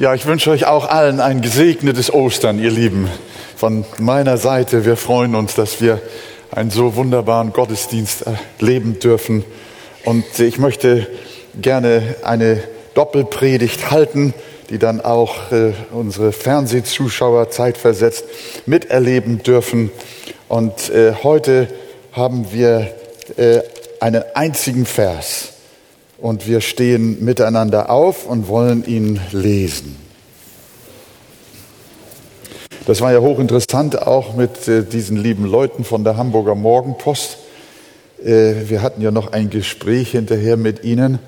Ja, ich wünsche euch auch allen ein gesegnetes Ostern, ihr Lieben. Von meiner Seite, wir freuen uns, dass wir einen so wunderbaren Gottesdienst erleben dürfen. Und ich möchte gerne eine Doppelpredigt halten, die dann auch äh, unsere Fernsehzuschauer zeitversetzt miterleben dürfen. Und äh, heute haben wir äh, einen einzigen Vers und wir stehen miteinander auf und wollen ihn lesen. Das war ja hochinteressant auch mit äh, diesen lieben Leuten von der Hamburger Morgenpost. Äh, wir hatten ja noch ein Gespräch hinterher mit ihnen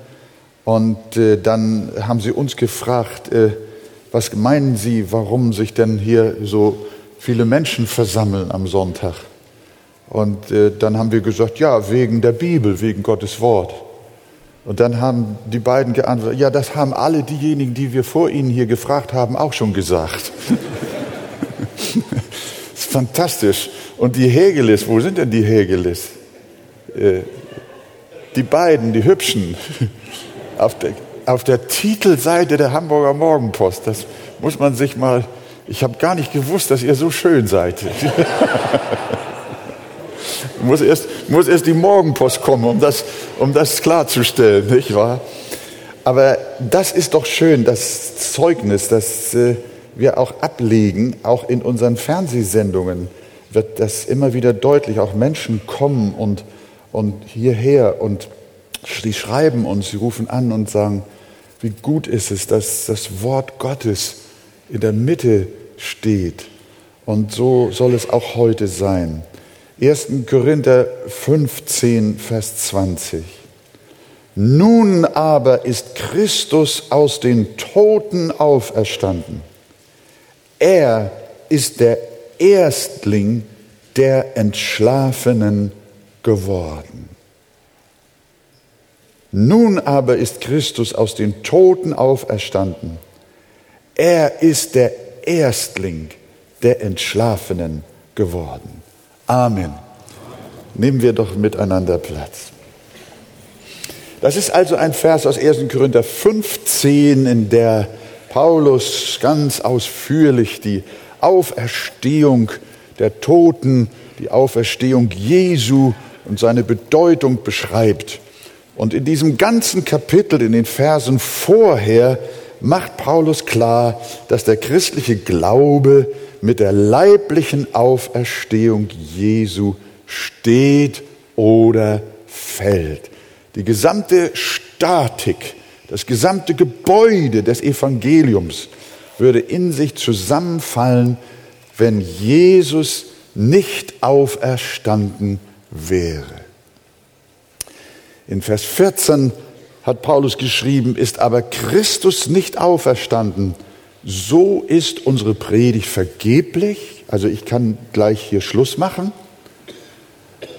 und äh, dann haben sie uns gefragt, was meinen Sie, warum sich denn hier so viele Menschen versammeln am Sonntag? Und dann haben wir gesagt, ja, wegen der Bibel, wegen Gottes Wort. Und dann haben die beiden geantwortet, ja, das haben alle diejenigen, die wir vor Ihnen hier gefragt haben, auch schon gesagt. das ist fantastisch. Und die Hegelis, wo sind denn die Hegelis? Äh, die beiden, die Hübschen, auf der, auf der Titelseite der Hamburger Morgenpost. Das muss man sich mal, ich habe gar nicht gewusst, dass ihr so schön seid. muss erst, muss erst die Morgenpost kommen, um das, um das klarzustellen, nicht wahr? Aber das ist doch schön, das Zeugnis, das äh, wir auch ablegen, auch in unseren Fernsehsendungen wird das immer wieder deutlich. Auch Menschen kommen und, und hierher und sie schreiben uns, sie rufen an und sagen, wie gut ist es, dass das Wort Gottes in der Mitte steht. Und so soll es auch heute sein. 1. Korinther 15, Vers 20. Nun aber ist Christus aus den Toten auferstanden. Er ist der Erstling der Entschlafenen geworden. Nun aber ist Christus aus den Toten auferstanden. Er ist der Erstling der Entschlafenen geworden. Amen. Nehmen wir doch miteinander Platz. Das ist also ein Vers aus 1. Korinther 15, in der Paulus ganz ausführlich die Auferstehung der Toten, die Auferstehung Jesu und seine Bedeutung beschreibt. Und in diesem ganzen Kapitel, in den Versen vorher, macht Paulus klar, dass der christliche Glaube mit der leiblichen Auferstehung Jesu steht oder fällt. Die gesamte Statik, das gesamte Gebäude des Evangeliums würde in sich zusammenfallen, wenn Jesus nicht auferstanden wäre. In Vers 14 hat Paulus geschrieben, ist aber Christus nicht auferstanden, so ist unsere Predigt vergeblich. Also ich kann gleich hier Schluss machen.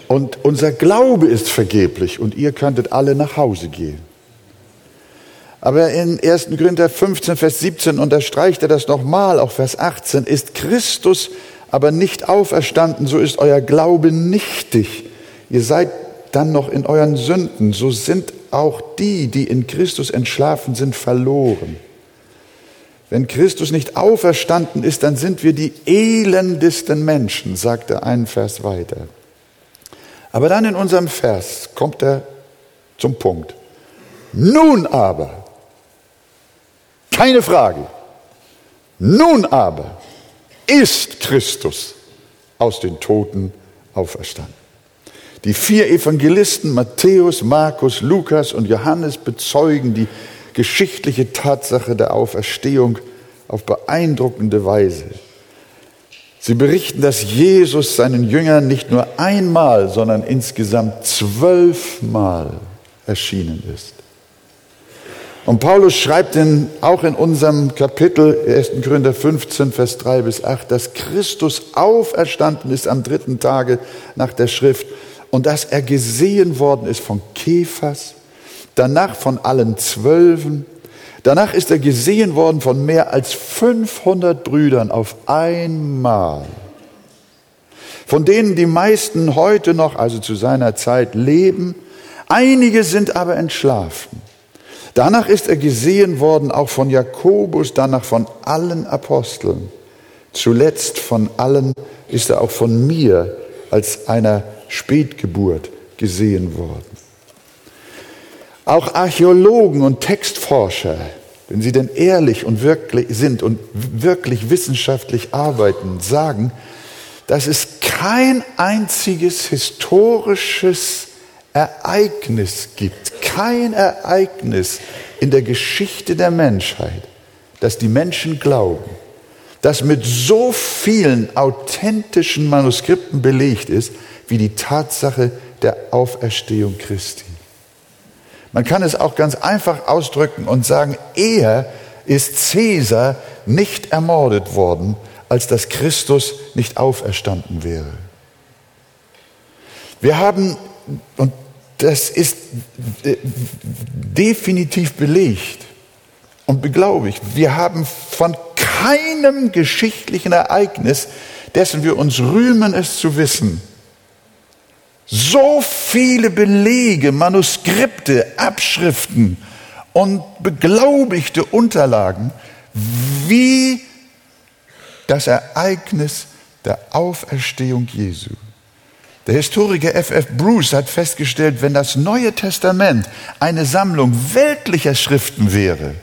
Und unser Glaube ist vergeblich und ihr könntet alle nach Hause gehen. Aber in 1. Korinther 15, Vers 17 unterstreicht er das nochmal, auch Vers 18, ist Christus aber nicht auferstanden, so ist euer Glaube nichtig. Ihr seid dann noch in euren Sünden, so sind auch die, die in Christus entschlafen sind, verloren. Wenn Christus nicht auferstanden ist, dann sind wir die elendesten Menschen, sagt er einen Vers weiter. Aber dann in unserem Vers kommt er zum Punkt. Nun aber, keine Frage, nun aber ist Christus aus den Toten auferstanden. Die vier Evangelisten Matthäus, Markus, Lukas und Johannes bezeugen die geschichtliche Tatsache der Auferstehung auf beeindruckende Weise. Sie berichten, dass Jesus seinen Jüngern nicht nur einmal, sondern insgesamt zwölfmal erschienen ist. Und Paulus schreibt in, auch in unserem Kapitel 1. Korinther 15, Vers 3 bis 8, dass Christus auferstanden ist am dritten Tage nach der Schrift und dass er gesehen worden ist von Kephas, danach von allen Zwölfen, danach ist er gesehen worden von mehr als 500 Brüdern auf einmal, von denen die meisten heute noch, also zu seiner Zeit, leben, einige sind aber entschlafen. Danach ist er gesehen worden auch von Jakobus, danach von allen Aposteln. Zuletzt von allen ist er auch von mir als einer Spätgeburt gesehen worden. Auch Archäologen und Textforscher, wenn sie denn ehrlich und wirklich sind und wirklich wissenschaftlich arbeiten, sagen, dass es kein einziges historisches Ereignis gibt, kein Ereignis in der Geschichte der Menschheit, das die Menschen glauben, das mit so vielen authentischen Manuskripten belegt ist, wie die Tatsache der Auferstehung Christi. Man kann es auch ganz einfach ausdrücken und sagen, eher ist Cäsar nicht ermordet worden, als dass Christus nicht auferstanden wäre. Wir haben, und das ist äh, definitiv belegt und beglaubigt, wir haben von keinem geschichtlichen Ereignis, dessen wir uns rühmen, es zu wissen, so viele Belege, Manuskripte, Abschriften und beglaubigte Unterlagen, wie das Ereignis der Auferstehung Jesu. Der Historiker F.F. Bruce hat festgestellt, wenn das Neue Testament eine Sammlung weltlicher Schriften wäre,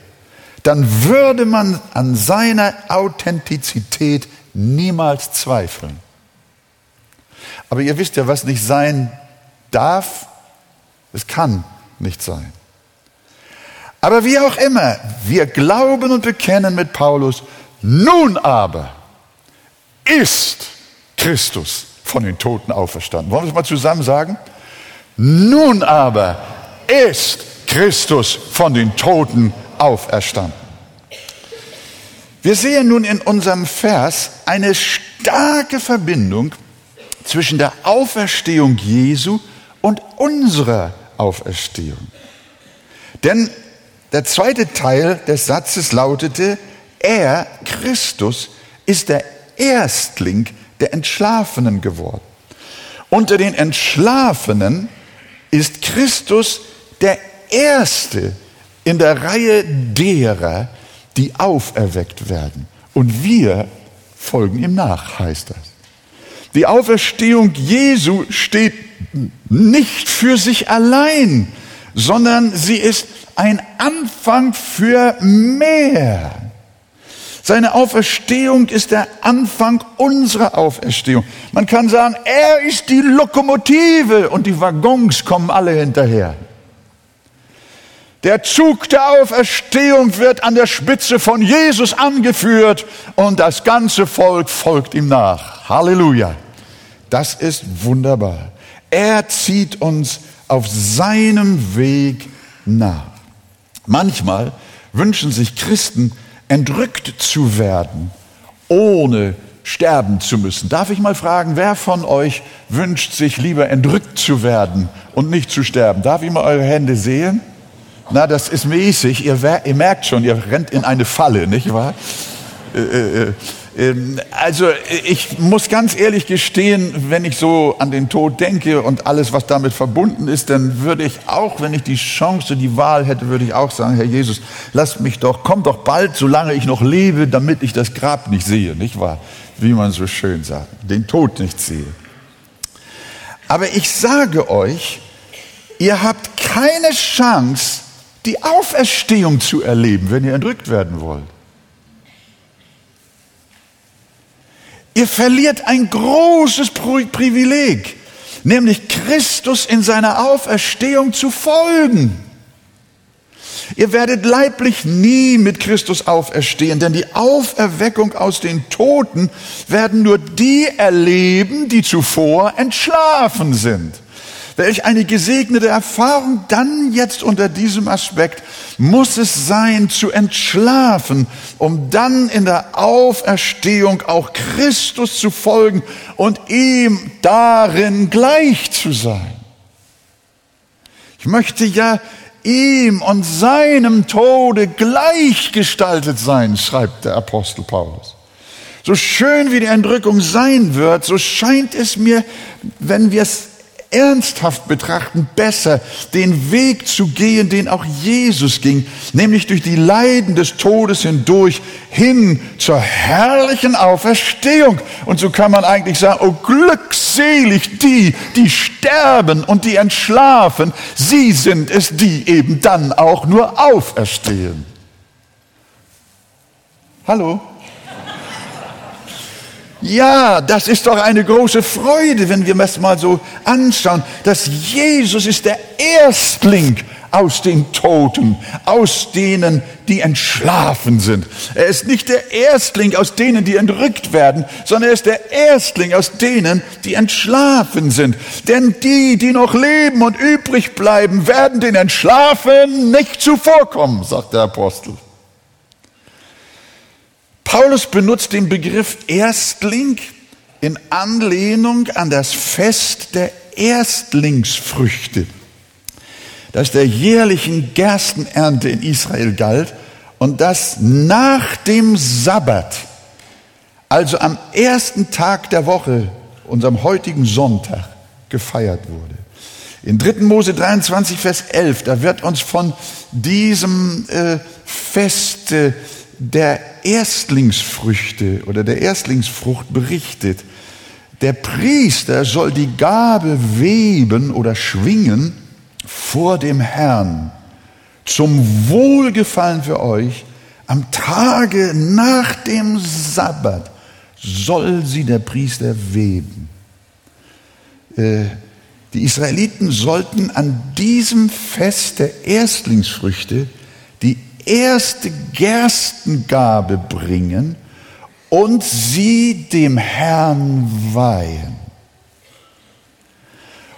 dann würde man an seiner Authentizität niemals zweifeln. Aber ihr wisst ja, was nicht sein darf, es kann nicht sein. Aber wie auch immer, wir glauben und bekennen mit Paulus, nun aber ist Christus von den Toten auferstanden. Wollen wir es mal zusammen sagen? Nun aber ist Christus von den Toten auferstanden. Wir sehen nun in unserem Vers eine starke Verbindung zwischen der Auferstehung Jesu und unserer Auferstehung. Denn der zweite Teil des Satzes lautete, er, Christus, ist der Erstling der Entschlafenen geworden. Unter den Entschlafenen ist Christus der Erste in der Reihe derer, die auferweckt werden. Und wir folgen ihm nach, heißt das. Die Auferstehung Jesu steht nicht für sich allein, sondern sie ist ein Anfang für mehr. Seine Auferstehung ist der Anfang unserer Auferstehung. Man kann sagen, er ist die Lokomotive und die Waggons kommen alle hinterher. Der Zug der Auferstehung wird an der Spitze von Jesus angeführt und das ganze Volk folgt ihm nach. Halleluja. Das ist wunderbar. Er zieht uns auf seinem Weg nach. Manchmal wünschen sich Christen, entrückt zu werden, ohne sterben zu müssen. Darf ich mal fragen, wer von euch wünscht sich lieber entrückt zu werden und nicht zu sterben? Darf ich mal eure Hände sehen? Na, das ist mäßig. Ihr, ihr merkt schon, ihr rennt in eine Falle, nicht wahr? Äh, äh, äh ähm, also ich muss ganz ehrlich gestehen, wenn ich so an den Tod denke und alles, was damit verbunden ist, dann würde ich auch, wenn ich die Chance, die Wahl hätte, würde ich auch sagen, Herr Jesus, lass mich doch, komm doch bald, solange ich noch lebe, damit ich das Grab nicht sehe, nicht wahr? Wie man so schön sagt, den Tod nicht sehe. Aber ich sage euch, ihr habt keine Chance, die Auferstehung zu erleben, wenn ihr entrückt werden wollt. Ihr verliert ein großes Privileg, nämlich Christus in seiner Auferstehung zu folgen. Ihr werdet leiblich nie mit Christus auferstehen, denn die Auferweckung aus den Toten werden nur die erleben, die zuvor entschlafen sind. Welch eine gesegnete Erfahrung dann jetzt unter diesem Aspekt muss es sein, zu entschlafen, um dann in der Auferstehung auch Christus zu folgen und ihm darin gleich zu sein. Ich möchte ja ihm und seinem Tode gleichgestaltet sein, schreibt der Apostel Paulus. So schön wie die Entrückung sein wird, so scheint es mir, wenn wir es ernsthaft betrachten, besser den Weg zu gehen, den auch Jesus ging, nämlich durch die Leiden des Todes hindurch hin zur herrlichen Auferstehung. Und so kann man eigentlich sagen, oh glückselig die, die sterben und die entschlafen, sie sind es, die eben dann auch nur auferstehen. Hallo? Ja, das ist doch eine große Freude, wenn wir das mal so anschauen, dass Jesus ist der Erstling aus den Toten, aus denen, die entschlafen sind. Er ist nicht der Erstling aus denen, die entrückt werden, sondern er ist der Erstling aus denen, die entschlafen sind. Denn die, die noch leben und übrig bleiben, werden den Entschlafen nicht zuvorkommen, sagt der Apostel. Paulus benutzt den Begriff Erstling in Anlehnung an das Fest der Erstlingsfrüchte, das der jährlichen Gerstenernte in Israel galt und das nach dem Sabbat, also am ersten Tag der Woche, unserem heutigen Sonntag, gefeiert wurde. In 3. Mose 23, Vers 11, da wird uns von diesem äh, Fest äh, der Erstlingsfrüchte oder der Erstlingsfrucht berichtet. Der Priester soll die Gabe weben oder schwingen vor dem Herrn zum Wohlgefallen für euch. Am Tage nach dem Sabbat soll sie der Priester weben. Äh, die Israeliten sollten an diesem Fest der Erstlingsfrüchte erste Gerstengabe bringen und sie dem Herrn weihen.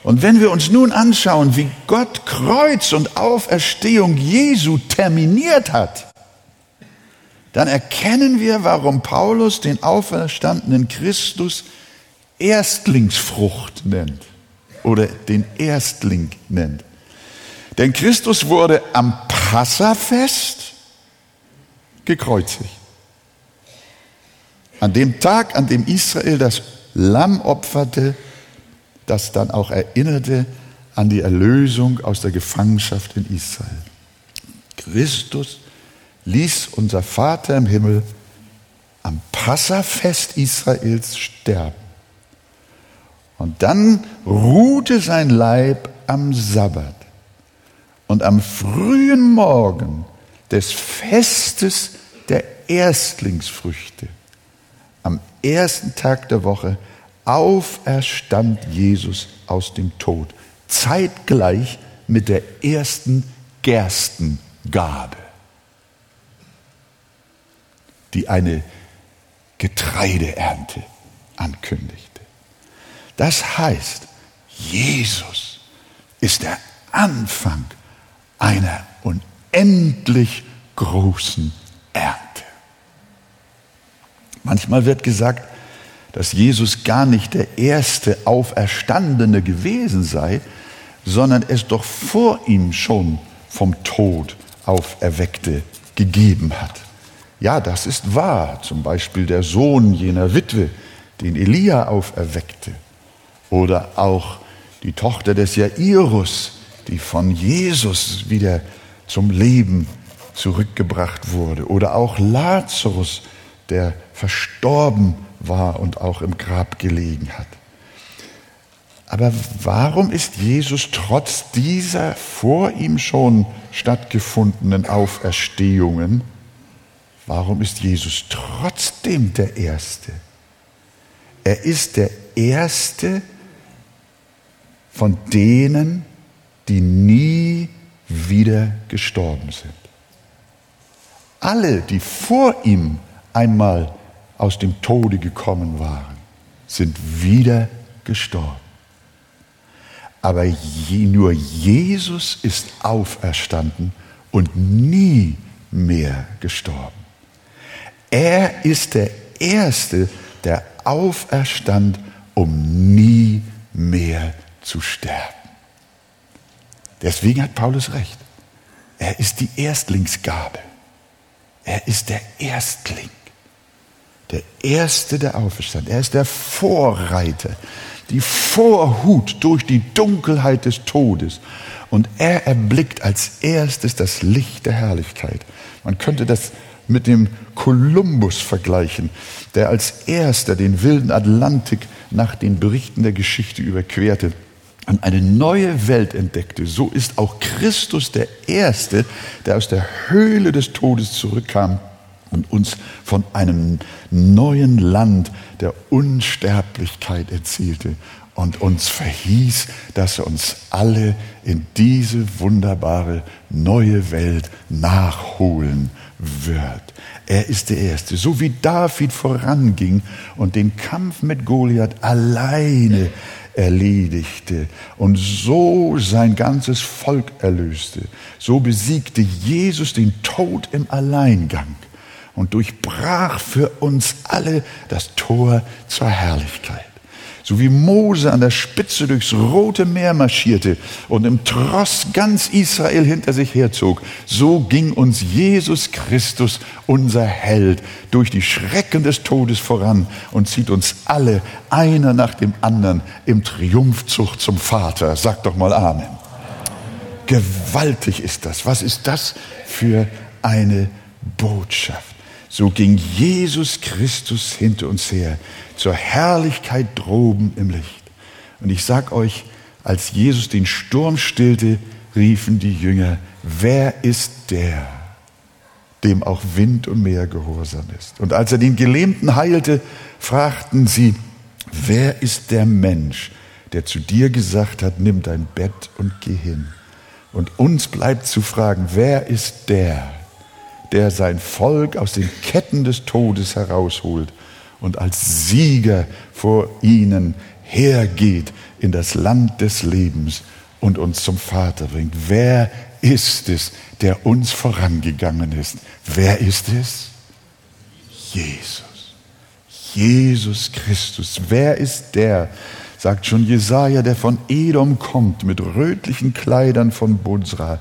Und wenn wir uns nun anschauen, wie Gott Kreuz und Auferstehung Jesu terminiert hat, dann erkennen wir, warum Paulus den auferstandenen Christus Erstlingsfrucht nennt oder den Erstling nennt. Denn Christus wurde am Passafest gekreuzigt. An dem Tag, an dem Israel das Lamm opferte, das dann auch erinnerte an die Erlösung aus der Gefangenschaft in Israel. Christus ließ unser Vater im Himmel am Passafest Israels sterben. Und dann ruhte sein Leib am Sabbat. Und am frühen Morgen des Festes der Erstlingsfrüchte, am ersten Tag der Woche, auferstand Jesus aus dem Tod, zeitgleich mit der ersten Gerstengabe, die eine Getreideernte ankündigte. Das heißt, Jesus ist der Anfang einer unendlich großen Ernte. Manchmal wird gesagt, dass Jesus gar nicht der erste Auferstandene gewesen sei, sondern es doch vor ihm schon vom Tod Auferweckte gegeben hat. Ja, das ist wahr. Zum Beispiel der Sohn jener Witwe, den Elia auferweckte. Oder auch die Tochter des Jairus, die von Jesus wieder zum Leben zurückgebracht wurde. Oder auch Lazarus, der verstorben war und auch im Grab gelegen hat. Aber warum ist Jesus trotz dieser vor ihm schon stattgefundenen Auferstehungen, warum ist Jesus trotzdem der Erste? Er ist der Erste von denen, die nie wieder gestorben sind. Alle, die vor ihm einmal aus dem Tode gekommen waren, sind wieder gestorben. Aber je, nur Jesus ist auferstanden und nie mehr gestorben. Er ist der Erste, der auferstand, um nie mehr zu sterben. Deswegen hat Paulus recht. Er ist die Erstlingsgabe. Er ist der Erstling. Der Erste, der auferstand. Er ist der Vorreiter, die Vorhut durch die Dunkelheit des Todes. Und er erblickt als erstes das Licht der Herrlichkeit. Man könnte das mit dem Kolumbus vergleichen, der als erster den wilden Atlantik nach den Berichten der Geschichte überquerte und eine neue Welt entdeckte. So ist auch Christus der Erste, der aus der Höhle des Todes zurückkam und uns von einem neuen Land der Unsterblichkeit erzählte und uns verhieß, dass er uns alle in diese wunderbare neue Welt nachholen wird. Er ist der Erste. So wie David voranging und den Kampf mit Goliath alleine erledigte und so sein ganzes Volk erlöste, so besiegte Jesus den Tod im Alleingang und durchbrach für uns alle das Tor zur Herrlichkeit. So wie Mose an der Spitze durchs Rote Meer marschierte und im Tross ganz Israel hinter sich herzog, so ging uns Jesus Christus, unser Held, durch die Schrecken des Todes voran und zieht uns alle, einer nach dem anderen, im Triumphzug zum Vater. Sag doch mal Amen. Gewaltig ist das. Was ist das für eine Botschaft? so ging Jesus Christus hinter uns her zur Herrlichkeit droben im Licht. Und ich sag euch, als Jesus den Sturm stillte, riefen die Jünger, wer ist der, dem auch Wind und Meer gehorsam ist? Und als er den Gelähmten heilte, fragten sie, wer ist der Mensch, der zu dir gesagt hat, nimm dein Bett und geh hin? Und uns bleibt zu fragen, wer ist der, der sein Volk aus den Ketten des Todes herausholt und als Sieger vor ihnen hergeht in das Land des Lebens und uns zum Vater bringt. Wer ist es, der uns vorangegangen ist? Wer ist es? Jesus. Jesus Christus. Wer ist der, sagt schon Jesaja, der von Edom kommt mit rötlichen Kleidern von Bozra,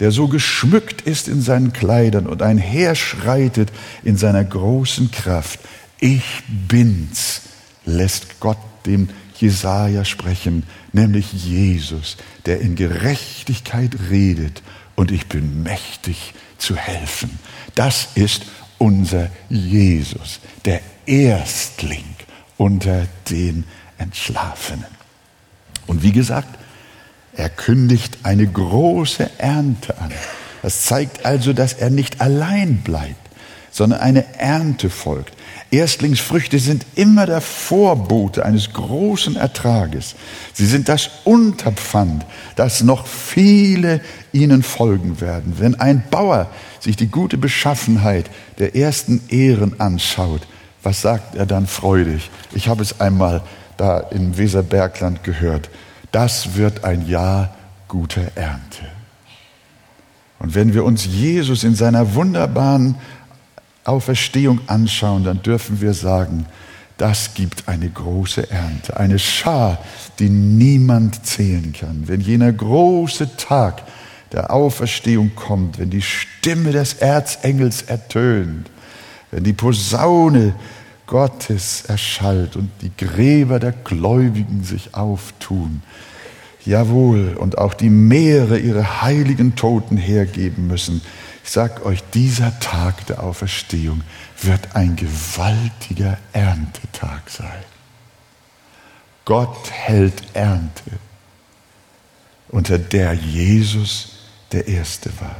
der so geschmückt ist in seinen Kleidern und einherschreitet in seiner großen Kraft. Ich bin's, lässt Gott dem Jesaja sprechen, nämlich Jesus, der in Gerechtigkeit redet und ich bin mächtig zu helfen. Das ist unser Jesus, der Erstling unter den Entschlafenen. Und wie gesagt, er kündigt eine große Ernte an. Das zeigt also, dass er nicht allein bleibt, sondern eine Ernte folgt. Erstlingsfrüchte sind immer der Vorbote eines großen Ertrages. Sie sind das Unterpfand, dass noch viele ihnen folgen werden. Wenn ein Bauer sich die gute Beschaffenheit der ersten Ehren anschaut, was sagt er dann freudig? Ich habe es einmal da im Weserbergland gehört das wird ein Jahr guter Ernte. Und wenn wir uns Jesus in seiner wunderbaren Auferstehung anschauen, dann dürfen wir sagen, das gibt eine große Ernte, eine Schar, die niemand zählen kann. Wenn jener große Tag der Auferstehung kommt, wenn die Stimme des Erzengels ertönt, wenn die Posaune Gottes erschallt und die Gräber der Gläubigen sich auftun. Jawohl, und auch die Meere ihre heiligen Toten hergeben müssen. Ich sag euch, dieser Tag der Auferstehung wird ein gewaltiger Erntetag sein. Gott hält Ernte, unter der Jesus der Erste war.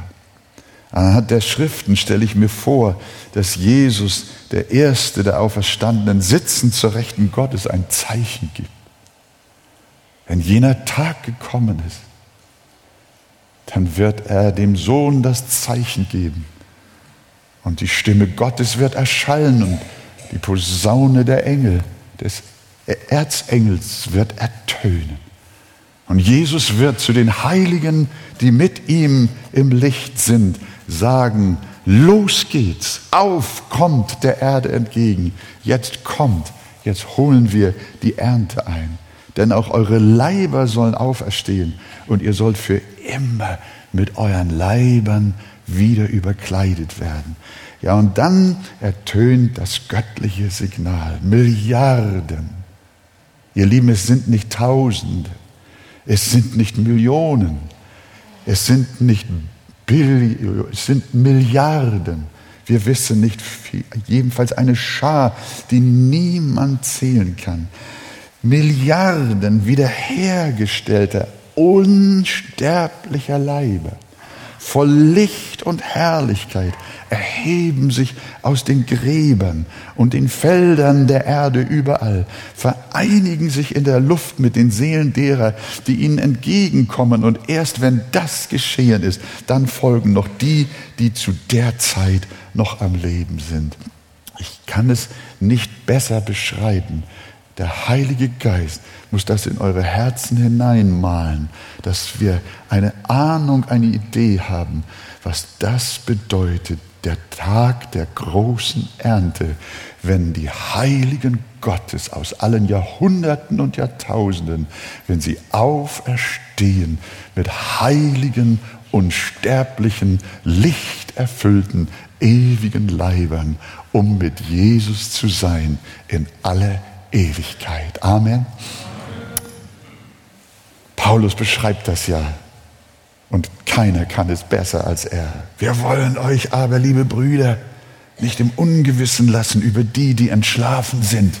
Anhand der Schriften stelle ich mir vor, dass Jesus, der Erste der Auferstandenen, sitzend zur Rechten Gottes ein Zeichen gibt. Wenn jener Tag gekommen ist, dann wird er dem Sohn das Zeichen geben. Und die Stimme Gottes wird erschallen und die Posaune der Engel, des Erzengels wird ertönen. Und Jesus wird zu den Heiligen, die mit ihm im Licht sind, sagen, los geht's, auf kommt der Erde entgegen, jetzt kommt, jetzt holen wir die Ernte ein. Denn auch eure Leiber sollen auferstehen und ihr sollt für immer mit euren Leibern wieder überkleidet werden. Ja, und dann ertönt das göttliche Signal. Milliarden, Ihr Lieben, es sind nicht Tausende, es sind nicht Millionen, es sind nicht Billionen, es sind Milliarden. Wir wissen nicht viel, jedenfalls eine Schar, die niemand zählen kann. Milliarden wiederhergestellter, unsterblicher Leiber voll Licht und Herrlichkeit erheben sich aus den Gräbern und den Feldern der Erde überall, vereinigen sich in der Luft mit den Seelen derer, die ihnen entgegenkommen. Und erst wenn das geschehen ist, dann folgen noch die, die zu der Zeit noch am Leben sind. Ich kann es nicht besser beschreiben. Der Heilige Geist muss das in eure Herzen hineinmalen, dass wir eine Ahnung, eine Idee haben, was das bedeutet, der Tag der großen Ernte, wenn die Heiligen Gottes aus allen Jahrhunderten und Jahrtausenden, wenn sie auferstehen mit heiligen, unsterblichen, lichterfüllten, ewigen Leibern, um mit Jesus zu sein in aller Ewigkeit. Amen. Paulus beschreibt das ja und keiner kann es besser als er. Wir wollen euch aber, liebe Brüder, nicht im Ungewissen lassen über die, die entschlafen sind,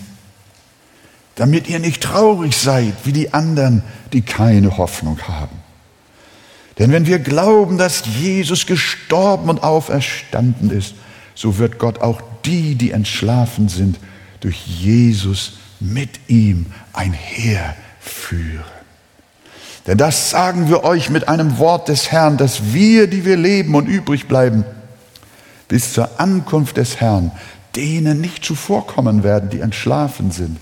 damit ihr nicht traurig seid wie die anderen, die keine Hoffnung haben. Denn wenn wir glauben, dass Jesus gestorben und auferstanden ist, so wird Gott auch die, die entschlafen sind, durch Jesus mit ihm einherführen. Denn das sagen wir euch mit einem Wort des Herrn, dass wir, die wir leben und übrig bleiben, bis zur Ankunft des Herrn, denen nicht zuvorkommen werden, die entschlafen sind.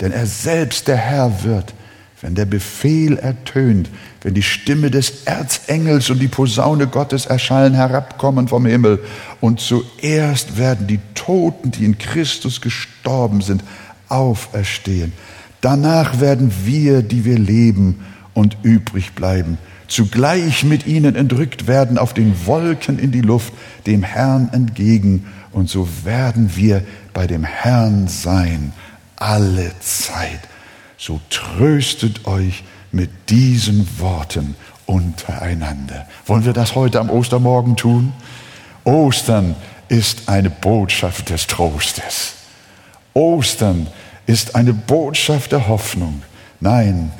Denn er selbst, der Herr, wird, wenn der Befehl ertönt, wenn die Stimme des Erzengels und die Posaune Gottes erschallen, herabkommen vom Himmel. Und zuerst werden die Toten, die in Christus gestorben sind, auferstehen. Danach werden wir, die wir leben und übrig bleiben, zugleich mit ihnen entrückt werden auf den Wolken in die Luft, dem Herrn entgegen. Und so werden wir bei dem Herrn sein, alle Zeit. So tröstet euch mit diesen Worten untereinander. Wollen wir das heute am Ostermorgen tun? Ostern ist eine Botschaft des Trostes. Ostern ist eine Botschaft der Hoffnung. Nein,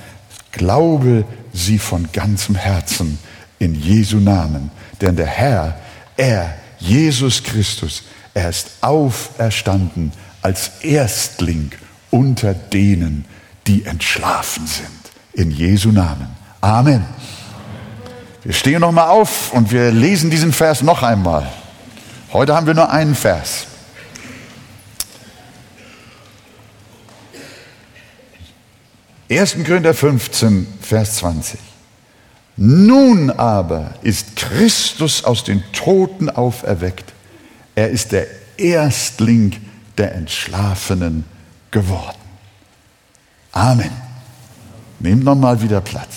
glaube sie von ganzem Herzen in Jesu Namen. Denn der Herr, er, Jesus Christus, er ist auferstanden als Erstling unter denen, die entschlafen sind. In Jesu Namen. Amen. Wir stehen nochmal auf und wir lesen diesen Vers noch einmal. Heute haben wir nur einen Vers. 1. Korinther 15, Vers 20. Nun aber ist Christus aus den Toten auferweckt. Er ist der Erstling der Entschlafenen geworden. Amen. Nehmt nochmal wieder Platz.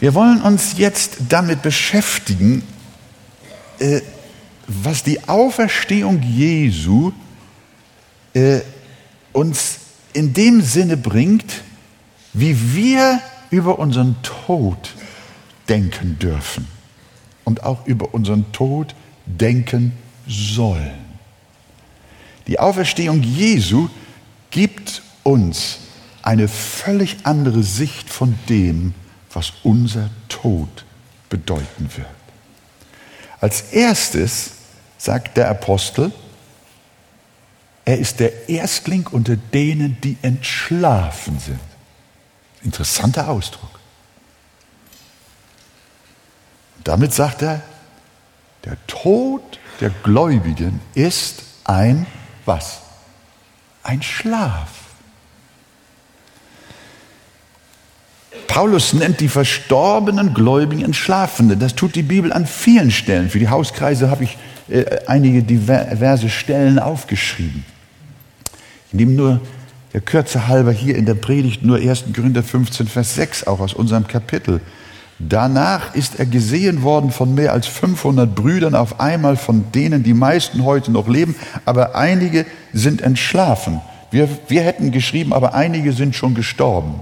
Wir wollen uns jetzt damit beschäftigen, äh, was die Auferstehung Jesu äh, uns in dem Sinne bringt, wie wir über unseren Tod denken dürfen und auch über unseren Tod denken sollen. Die Auferstehung Jesu gibt uns eine völlig andere Sicht von dem, was unser Tod bedeuten wird. Als erstes sagt der Apostel, er ist der Erstling unter denen, die entschlafen sind. Interessanter Ausdruck. Damit sagt er, der Tod der Gläubigen ist ein was? Ein Schlaf. Paulus nennt die verstorbenen Gläubigen Entschlafene. Das tut die Bibel an vielen Stellen. Für die Hauskreise habe ich äh, einige diverse Stellen aufgeschrieben. Ich nehme nur der Kürze halber hier in der Predigt nur 1. Korinther 15, Vers 6, auch aus unserem Kapitel. Danach ist er gesehen worden von mehr als 500 Brüdern auf einmal, von denen die meisten heute noch leben, aber einige sind entschlafen. Wir, wir hätten geschrieben, aber einige sind schon gestorben.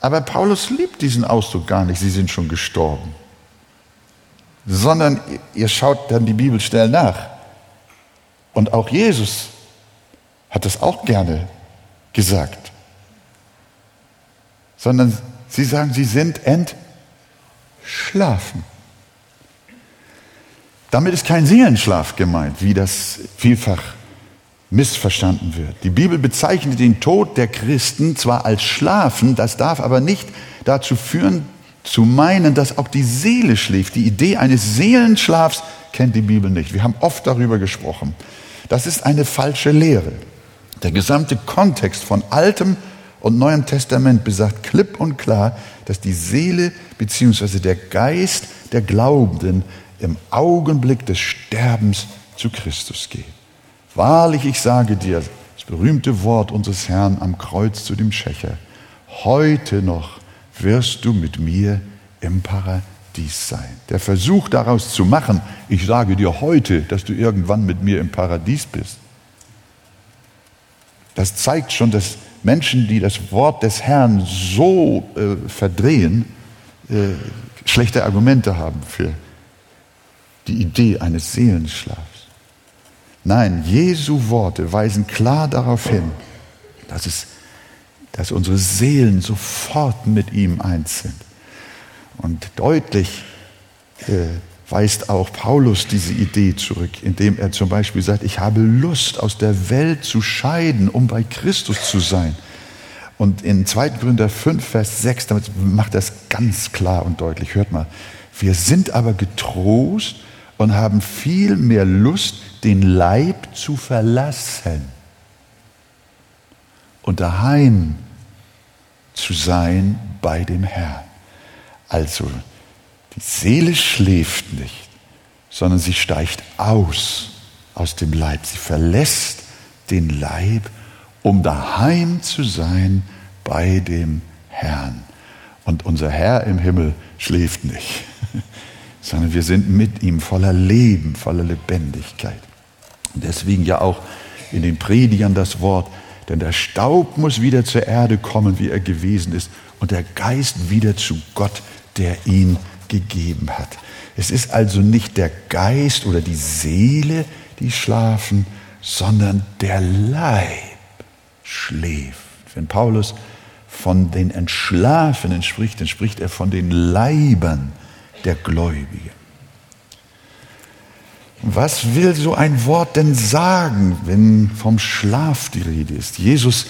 Aber Paulus liebt diesen Ausdruck gar nicht, sie sind schon gestorben. Sondern ihr schaut dann die Bibelstellen nach. Und auch Jesus hat das auch gerne gesagt. Sondern sie sagen, sie sind entschlafen. Damit ist kein Seelenschlaf gemeint, wie das vielfach missverstanden wird. Die Bibel bezeichnet den Tod der Christen zwar als Schlafen, das darf aber nicht dazu führen, zu meinen, dass auch die Seele schläft. Die Idee eines Seelenschlafs kennt die Bibel nicht. Wir haben oft darüber gesprochen. Das ist eine falsche Lehre. Der gesamte Kontext von Altem und Neuem Testament besagt klipp und klar, dass die Seele bzw. der Geist der Glaubenden im Augenblick des Sterbens zu Christus geht. Wahrlich, ich sage dir, das berühmte Wort unseres Herrn am Kreuz zu dem Schächer, heute noch wirst du mit mir im Paradies sein. Der Versuch daraus zu machen, ich sage dir heute, dass du irgendwann mit mir im Paradies bist, das zeigt schon, dass Menschen, die das Wort des Herrn so äh, verdrehen, äh, schlechte Argumente haben für die Idee eines Seelenschlafs. Nein, Jesu Worte weisen klar darauf hin, dass, es, dass unsere Seelen sofort mit ihm eins sind. Und deutlich äh, weist auch Paulus diese Idee zurück, indem er zum Beispiel sagt, ich habe Lust, aus der Welt zu scheiden, um bei Christus zu sein. Und in 2. Gründer 5, Vers 6, damit macht er es ganz klar und deutlich. Hört mal, wir sind aber getrost und haben viel mehr Lust, den Leib zu verlassen und daheim zu sein bei dem Herrn. Also, die Seele schläft nicht, sondern sie steigt aus aus dem Leib. Sie verlässt den Leib, um daheim zu sein bei dem Herrn. Und unser Herr im Himmel schläft nicht, sondern wir sind mit ihm voller Leben, voller Lebendigkeit. Deswegen ja auch in den Predigern das Wort, denn der Staub muss wieder zur Erde kommen, wie er gewesen ist, und der Geist wieder zu Gott, der ihn gegeben hat. Es ist also nicht der Geist oder die Seele, die schlafen, sondern der Leib schläft. Wenn Paulus von den Entschlafenen spricht, dann spricht er von den Leibern der Gläubigen. Was will so ein Wort denn sagen, wenn vom Schlaf die Rede ist? Jesus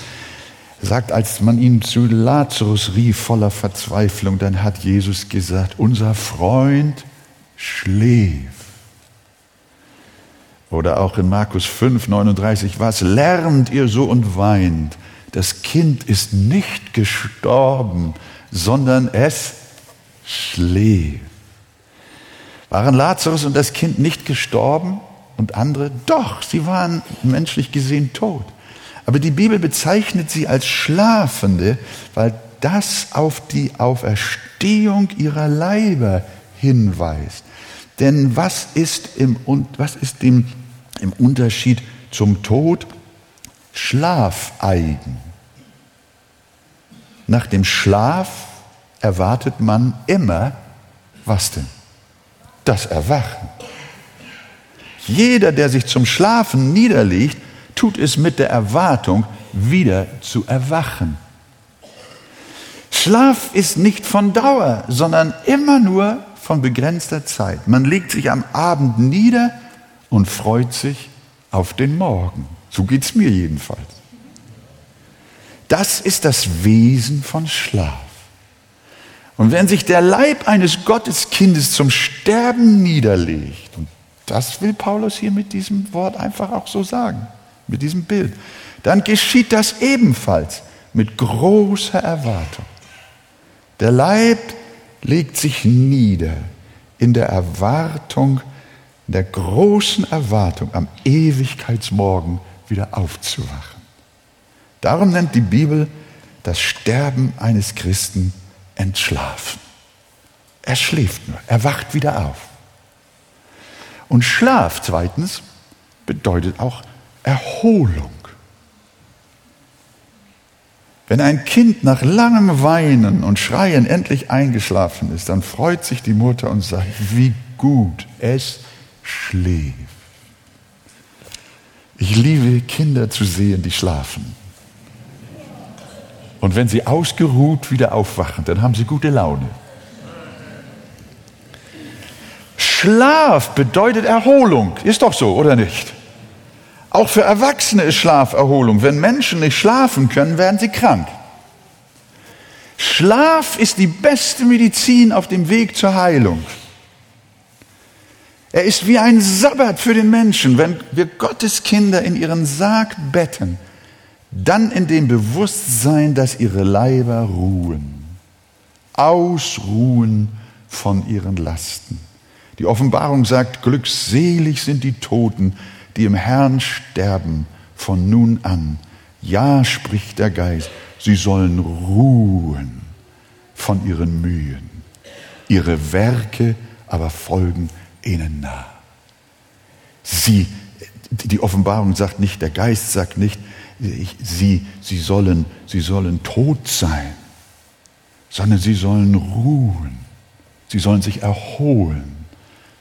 sagt, als man ihn zu Lazarus rief, voller Verzweiflung, dann hat Jesus gesagt, unser Freund schläft. Oder auch in Markus 5, 39, was lärmt ihr so und weint? Das Kind ist nicht gestorben, sondern es schläft. Waren Lazarus und das Kind nicht gestorben und andere? Doch, sie waren menschlich gesehen tot. Aber die Bibel bezeichnet sie als Schlafende, weil das auf die Auferstehung ihrer Leiber hinweist. Denn was ist im, was ist im, im Unterschied zum Tod? Schlafeigen. Nach dem Schlaf erwartet man immer, was denn? Das Erwachen. Jeder, der sich zum Schlafen niederlegt, tut es mit der Erwartung, wieder zu erwachen. Schlaf ist nicht von Dauer, sondern immer nur von begrenzter Zeit. Man legt sich am Abend nieder und freut sich auf den Morgen. So geht es mir jedenfalls. Das ist das Wesen von Schlaf. Und wenn sich der Leib eines Gotteskindes zum Sterben niederlegt, und das will Paulus hier mit diesem Wort einfach auch so sagen, mit diesem Bild, dann geschieht das ebenfalls mit großer Erwartung. Der Leib legt sich nieder in der Erwartung, in der großen Erwartung, am Ewigkeitsmorgen wieder aufzuwachen. Darum nennt die Bibel das Sterben eines Christen entschlafen. Er schläft nur, er wacht wieder auf. Und Schlaf zweitens bedeutet auch Erholung. Wenn ein Kind nach langem Weinen und Schreien endlich eingeschlafen ist, dann freut sich die Mutter und sagt, wie gut es schläft. Ich liebe Kinder zu sehen, die schlafen. Und wenn sie ausgeruht wieder aufwachen, dann haben sie gute Laune. Schlaf bedeutet Erholung. Ist doch so, oder nicht? Auch für Erwachsene ist Schlaf Erholung. Wenn Menschen nicht schlafen können, werden sie krank. Schlaf ist die beste Medizin auf dem Weg zur Heilung. Er ist wie ein Sabbat für den Menschen. Wenn wir Gottes Kinder in ihren Sarg betten, dann in dem Bewusstsein, dass ihre Leiber ruhen, ausruhen von ihren Lasten. Die Offenbarung sagt, glückselig sind die Toten, die im Herrn sterben von nun an. Ja, spricht der Geist, sie sollen ruhen von ihren Mühen. Ihre Werke aber folgen ihnen nach. Sie, die Offenbarung sagt nicht, der Geist sagt nicht, sie, sie, sollen, sie sollen tot sein, sondern sie sollen ruhen. Sie sollen sich erholen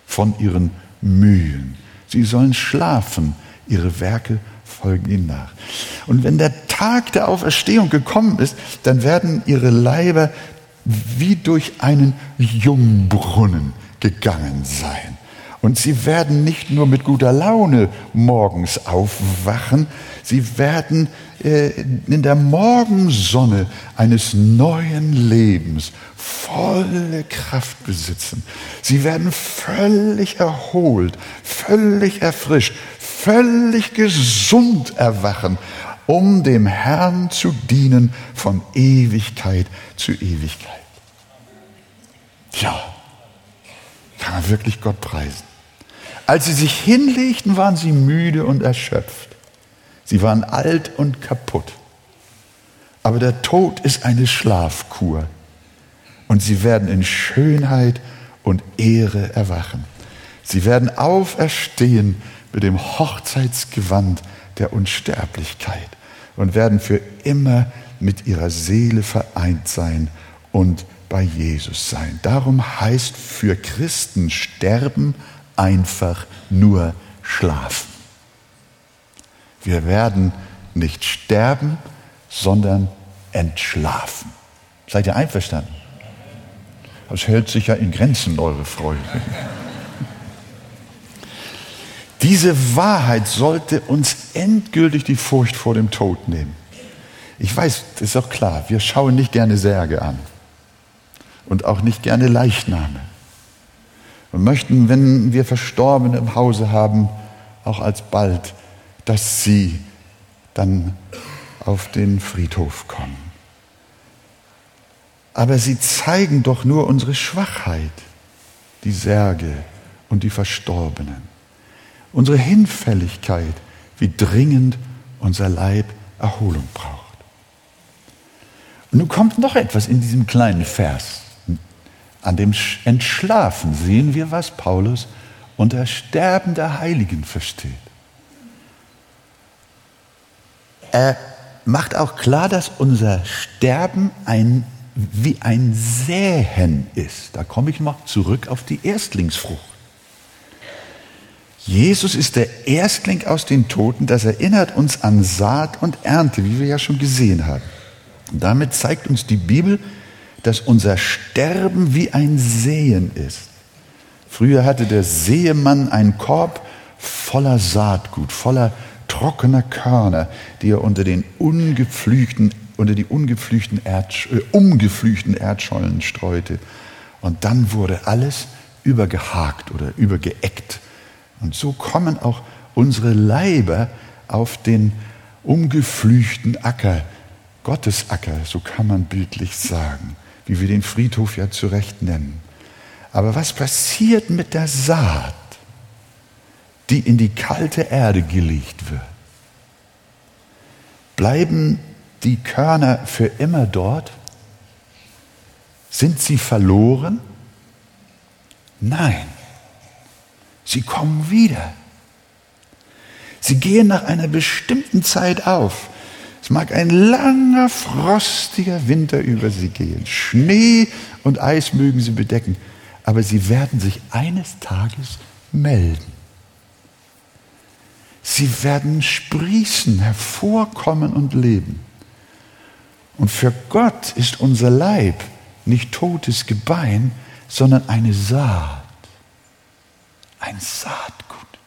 von ihren Mühen. Sie sollen schlafen, ihre Werke folgen ihnen nach. Und wenn der Tag der Auferstehung gekommen ist, dann werden ihre Leiber wie durch einen Jungbrunnen gegangen sein. Und sie werden nicht nur mit guter Laune morgens aufwachen, sie werden äh, in der Morgensonne eines neuen Lebens volle Kraft besitzen. Sie werden völlig erholt, völlig erfrischt, völlig gesund erwachen, um dem Herrn zu dienen von Ewigkeit zu Ewigkeit. Tja, kann man wirklich Gott preisen. Als sie sich hinlegten, waren sie müde und erschöpft. Sie waren alt und kaputt. Aber der Tod ist eine Schlafkur. Und sie werden in Schönheit und Ehre erwachen. Sie werden auferstehen mit dem Hochzeitsgewand der Unsterblichkeit und werden für immer mit ihrer Seele vereint sein und bei Jesus sein. Darum heißt für Christen sterben einfach nur schlafen. Wir werden nicht sterben, sondern entschlafen. Seid ihr einverstanden? Das hält sich ja in Grenzen, eure Freude. Diese Wahrheit sollte uns endgültig die Furcht vor dem Tod nehmen. Ich weiß, das ist auch klar, wir schauen nicht gerne Särge an und auch nicht gerne Leichname. Wir möchten, wenn wir Verstorbene im Hause haben, auch alsbald, dass sie dann auf den Friedhof kommen. Aber sie zeigen doch nur unsere Schwachheit, die Särge und die Verstorbenen. Unsere Hinfälligkeit, wie dringend unser Leib Erholung braucht. Und nun kommt noch etwas in diesem kleinen Vers. An dem Entschlafen sehen wir, was Paulus unter Sterben der Heiligen versteht. Er macht auch klar, dass unser Sterben ein, wie ein Säen ist. Da komme ich noch zurück auf die Erstlingsfrucht. Jesus ist der Erstling aus den Toten, das erinnert uns an Saat und Ernte, wie wir ja schon gesehen haben. Und damit zeigt uns die Bibel, dass unser Sterben wie ein Säen ist. Früher hatte der Säemann einen Korb voller Saatgut, voller trockener Körner, die er unter den ungepflügten, unter die ungepflügten Erd, äh, umgepflügten Erdschollen streute. Und dann wurde alles übergehakt oder übergeeckt. Und so kommen auch unsere Leiber auf den umgepflügten Acker, Gottesacker, so kann man bildlich sagen wie wir den Friedhof ja zu Recht nennen. Aber was passiert mit der Saat, die in die kalte Erde gelegt wird? Bleiben die Körner für immer dort? Sind sie verloren? Nein, sie kommen wieder. Sie gehen nach einer bestimmten Zeit auf. Es mag ein langer, frostiger Winter über sie gehen. Schnee und Eis mögen sie bedecken. Aber sie werden sich eines Tages melden. Sie werden sprießen, hervorkommen und leben. Und für Gott ist unser Leib nicht totes Gebein, sondern eine Saat. Ein Saatgut,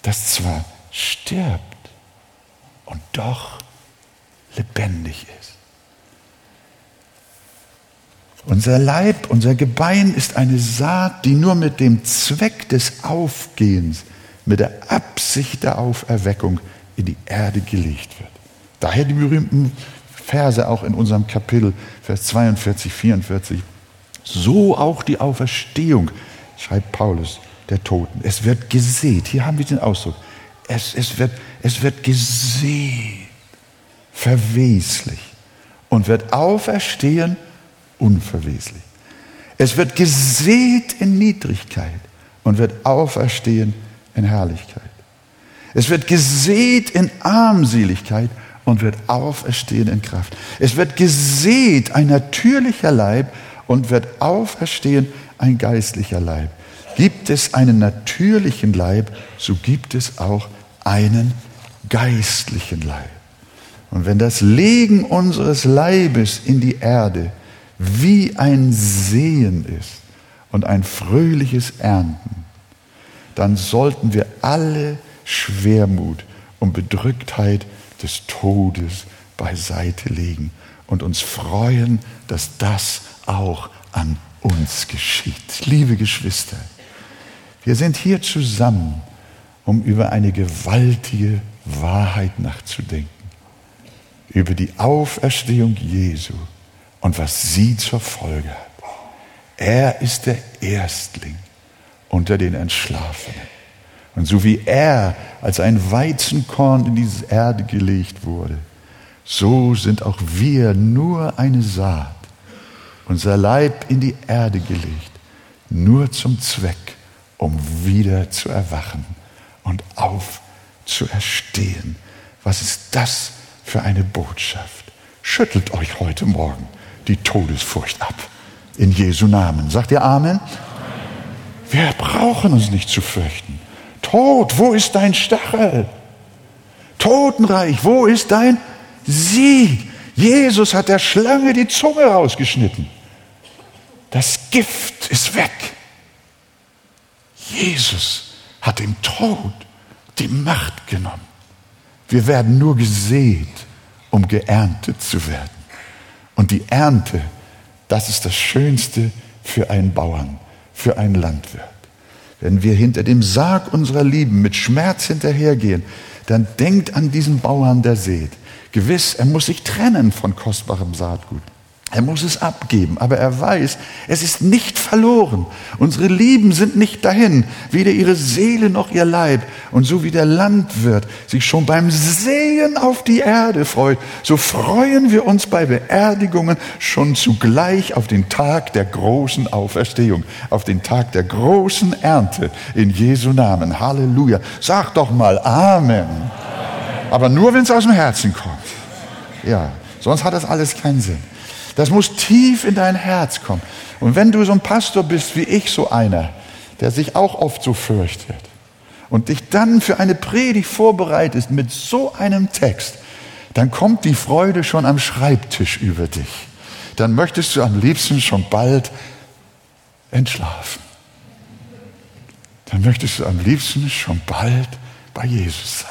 das zwar stirbt und doch lebendig ist. Unser Leib, unser Gebein ist eine Saat, die nur mit dem Zweck des Aufgehens, mit der Absicht der Auferweckung in die Erde gelegt wird. Daher die berühmten Verse auch in unserem Kapitel, Vers 42, 44. So auch die Auferstehung, schreibt Paulus, der Toten. Es wird gesät. Hier haben wir den Ausdruck. Es, es, wird, es wird gesät, verweslich und wird auferstehen, unverweslich. Es wird gesät in Niedrigkeit und wird auferstehen in Herrlichkeit. Es wird gesät in Armseligkeit und wird auferstehen in Kraft. Es wird gesät ein natürlicher Leib und wird auferstehen ein geistlicher Leib. Gibt es einen natürlichen Leib, so gibt es auch einen geistlichen Leib. Und wenn das Legen unseres Leibes in die Erde wie ein Sehen ist und ein fröhliches Ernten, dann sollten wir alle Schwermut und Bedrücktheit des Todes beiseite legen und uns freuen, dass das auch an uns geschieht. Liebe Geschwister, wir sind hier zusammen, um über eine gewaltige Wahrheit nachzudenken, über die Auferstehung Jesu und was sie zur Folge hat. Er ist der Erstling unter den Entschlafenen. Und so wie er als ein Weizenkorn in diese Erde gelegt wurde, so sind auch wir nur eine Saat, unser Leib in die Erde gelegt, nur zum Zweck, um wieder zu erwachen und aufzuerstehen. Was ist das für eine Botschaft? Schüttelt euch heute Morgen die Todesfurcht ab. In Jesu Namen. Sagt ihr Amen? Wir brauchen uns nicht zu fürchten. Tod, wo ist dein Stachel? Totenreich, wo ist dein Sieg? Jesus hat der Schlange die Zunge rausgeschnitten. Das Gift ist weg. Jesus hat dem Tod die Macht genommen. Wir werden nur gesät, um geerntet zu werden. Und die Ernte, das ist das Schönste für einen Bauern, für einen Landwirt. Wenn wir hinter dem Sarg unserer Lieben mit Schmerz hinterhergehen, dann denkt an diesen Bauern, der sät. Gewiss, er muss sich trennen von kostbarem Saatgut. Er muss es abgeben, aber er weiß, es ist nicht verloren. Unsere Lieben sind nicht dahin, weder ihre Seele noch ihr Leib. Und so wie der Landwirt sich schon beim Sehen auf die Erde freut, so freuen wir uns bei Beerdigungen schon zugleich auf den Tag der großen Auferstehung, auf den Tag der großen Ernte in Jesu Namen. Halleluja. Sag doch mal Amen. Amen. Aber nur, wenn es aus dem Herzen kommt. Ja, sonst hat das alles keinen Sinn. Das muss tief in dein Herz kommen. Und wenn du so ein Pastor bist wie ich, so einer, der sich auch oft so fürchtet und dich dann für eine Predigt vorbereitest mit so einem Text, dann kommt die Freude schon am Schreibtisch über dich. Dann möchtest du am liebsten schon bald entschlafen. Dann möchtest du am liebsten schon bald bei Jesus sein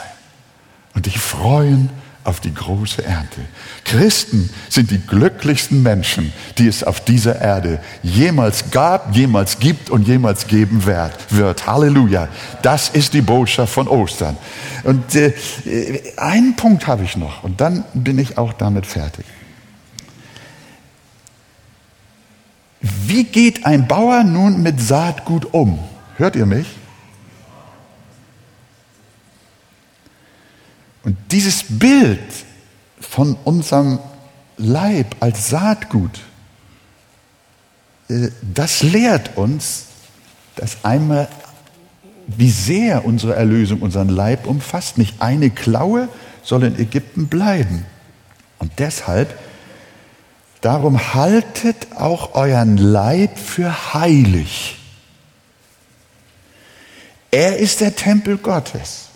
und dich freuen auf die große Ernte. Christen sind die glücklichsten Menschen, die es auf dieser Erde jemals gab, jemals gibt und jemals geben wird. Halleluja. Das ist die Botschaft von Ostern. Und äh, einen Punkt habe ich noch und dann bin ich auch damit fertig. Wie geht ein Bauer nun mit Saatgut um? Hört ihr mich? Und dieses Bild von unserem Leib als Saatgut, äh, das lehrt uns, dass einmal wie sehr unsere Erlösung unseren Leib umfasst. Nicht eine Klaue soll in Ägypten bleiben. Und deshalb, darum haltet auch euren Leib für heilig. Er ist der Tempel Gottes.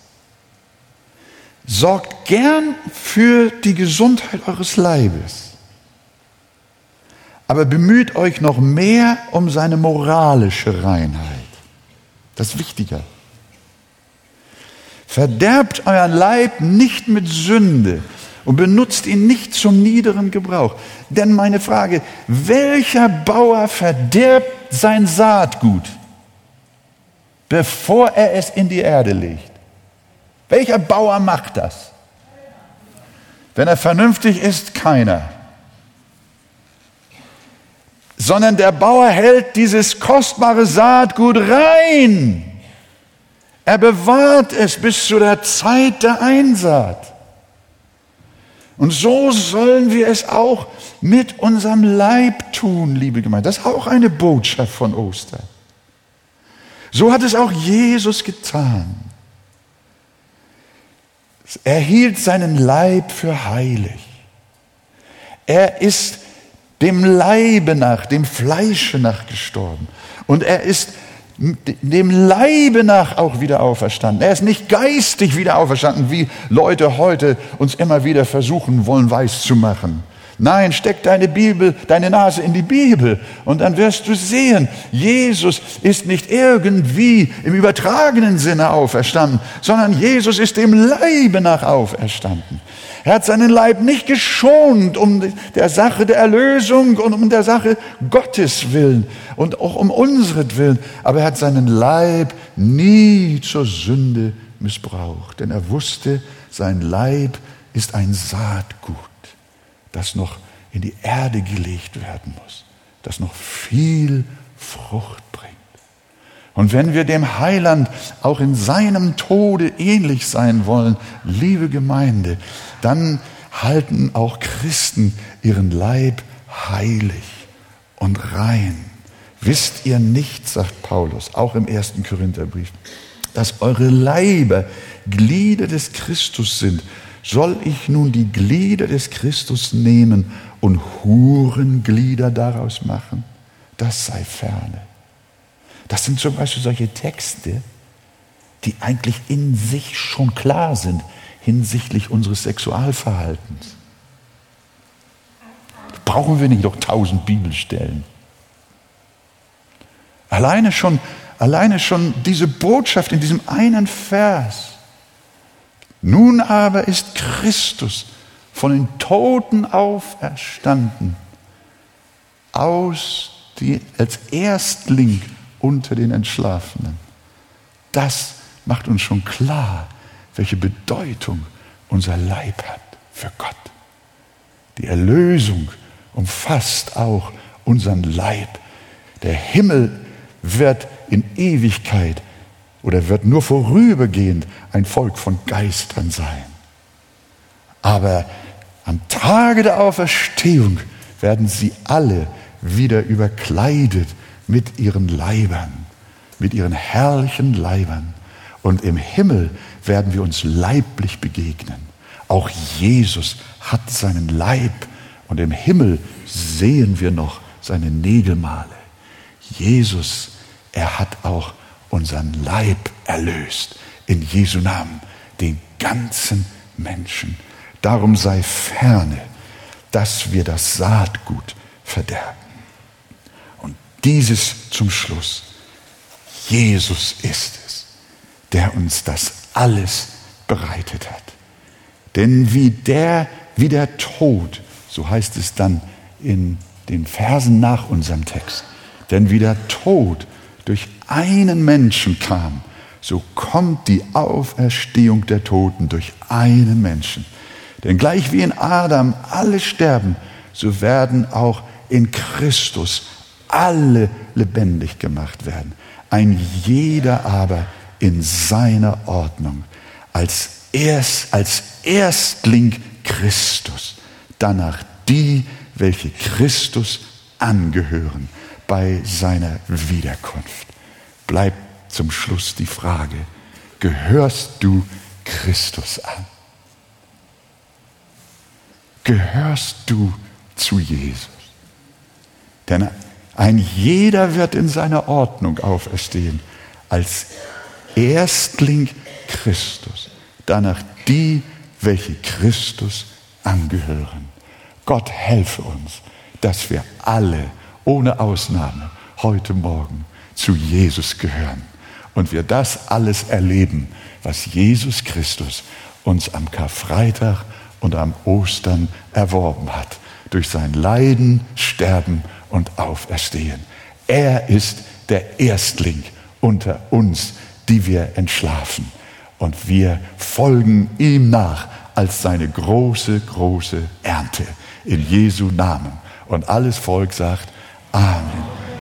Sorgt gern für die Gesundheit eures Leibes. Aber bemüht euch noch mehr um seine moralische Reinheit. Das ist wichtiger. Verderbt euren Leib nicht mit Sünde und benutzt ihn nicht zum niederen Gebrauch. Denn meine Frage, welcher Bauer verderbt sein Saatgut, bevor er es in die Erde legt? Welcher Bauer macht das? Wenn er vernünftig ist, keiner. Sondern der Bauer hält dieses kostbare Saatgut rein. Er bewahrt es bis zu der Zeit der Einsaat. Und so sollen wir es auch mit unserem Leib tun, liebe Gemeinde. Das ist auch eine Botschaft von Ostern. So hat es auch Jesus getan. Er hielt seinen Leib für heilig. Er ist dem Leibe nach, dem Fleische nach gestorben. Und er ist dem Leibe nach auch wieder auferstanden. Er ist nicht geistig wieder auferstanden, wie Leute heute uns immer wieder versuchen wollen, weiß zu machen. Nein, steck deine Bibel, deine Nase in die Bibel und dann wirst du sehen, Jesus ist nicht irgendwie im übertragenen Sinne auferstanden, sondern Jesus ist dem Leibe nach auferstanden. Er hat seinen Leib nicht geschont um der Sache der Erlösung und um der Sache Gottes willen und auch um unseren Willen, aber er hat seinen Leib nie zur Sünde missbraucht, denn er wusste, sein Leib ist ein Saatgut, das noch in die Erde gelegt werden muss, das noch viel Frucht bringt. Und wenn wir dem Heiland auch in seinem Tode ähnlich sein wollen, liebe Gemeinde, dann halten auch Christen ihren Leib heilig und rein. Wisst ihr nicht, sagt Paulus, auch im ersten Korintherbrief, dass eure Leiber Glieder des Christus sind? Soll ich nun die Glieder des Christus nehmen und Hurenglieder daraus machen? Das sei ferne. Das sind zum Beispiel solche Texte, die eigentlich in sich schon klar sind hinsichtlich unseres Sexualverhaltens. Brauchen wir nicht noch tausend Bibelstellen? Alleine schon, alleine schon diese Botschaft in diesem einen Vers. Nun aber ist Christus von den Toten auferstanden, aus die, als Erstling unter den Entschlafenen. Das macht uns schon klar, welche Bedeutung unser Leib hat für Gott. Die Erlösung umfasst auch unseren Leib. Der Himmel wird in Ewigkeit oder wird nur vorübergehend ein Volk von Geistern sein. Aber am Tage der Auferstehung werden sie alle wieder überkleidet mit ihren Leibern, mit ihren herrlichen Leibern. Und im Himmel werden wir uns leiblich begegnen. Auch Jesus hat seinen Leib und im Himmel sehen wir noch seine Nägelmale. Jesus, er hat auch unseren Leib erlöst. In Jesu Namen, den ganzen Menschen. Darum sei ferne, dass wir das Saatgut verderben. Dieses zum Schluss. Jesus ist es, der uns das alles bereitet hat. Denn wie der, wie der Tod, so heißt es dann in den Versen nach unserem Text, denn wie der Tod durch einen Menschen kam, so kommt die Auferstehung der Toten durch einen Menschen. Denn gleich wie in Adam alle sterben, so werden auch in Christus alle lebendig gemacht werden. Ein jeder aber in seiner Ordnung. Als, erst, als Erstling Christus. Danach die, welche Christus angehören bei seiner Wiederkunft. Bleibt zum Schluss die Frage, gehörst du Christus an? Gehörst du zu Jesus? Denn ein jeder wird in seiner Ordnung auferstehen, als Erstling Christus, danach die, welche Christus angehören. Gott helfe uns, dass wir alle ohne Ausnahme heute Morgen zu Jesus gehören und wir das alles erleben, was Jesus Christus uns am Karfreitag und am Ostern erworben hat, durch sein Leiden, Sterben und Auferstehen. Er ist der Erstling unter uns, die wir entschlafen. Und wir folgen ihm nach als seine große, große Ernte. In Jesu Namen. Und alles Volk sagt Amen.